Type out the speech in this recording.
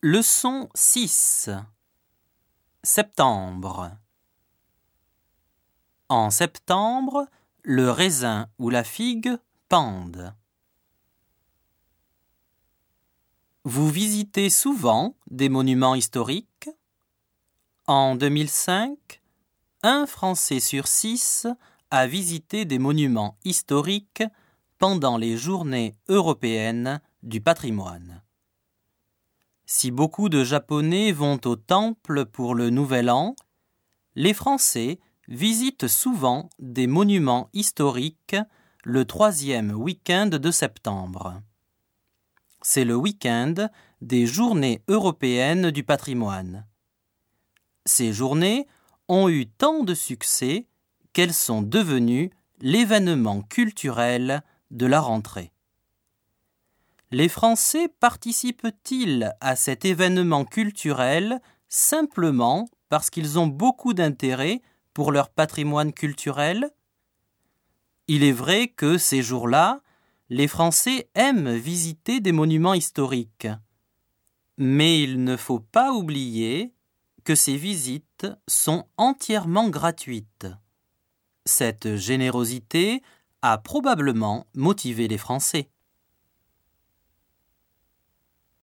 Leçon 6 Septembre En septembre, le raisin ou la figue pendent. Vous visitez souvent des monuments historiques? En 2005, un Français sur six a visité des monuments historiques pendant les journées européennes du patrimoine. Si beaucoup de Japonais vont au temple pour le Nouvel An, les Français visitent souvent des monuments historiques le troisième week-end de septembre. C'est le week-end des Journées européennes du patrimoine. Ces journées ont eu tant de succès qu'elles sont devenues l'événement culturel de la rentrée. Les Français participent-ils à cet événement culturel simplement parce qu'ils ont beaucoup d'intérêt pour leur patrimoine culturel? Il est vrai que ces jours-là, les Français aiment visiter des monuments historiques. Mais il ne faut pas oublier que ces visites sont entièrement gratuites. Cette générosité a probablement motivé les Français.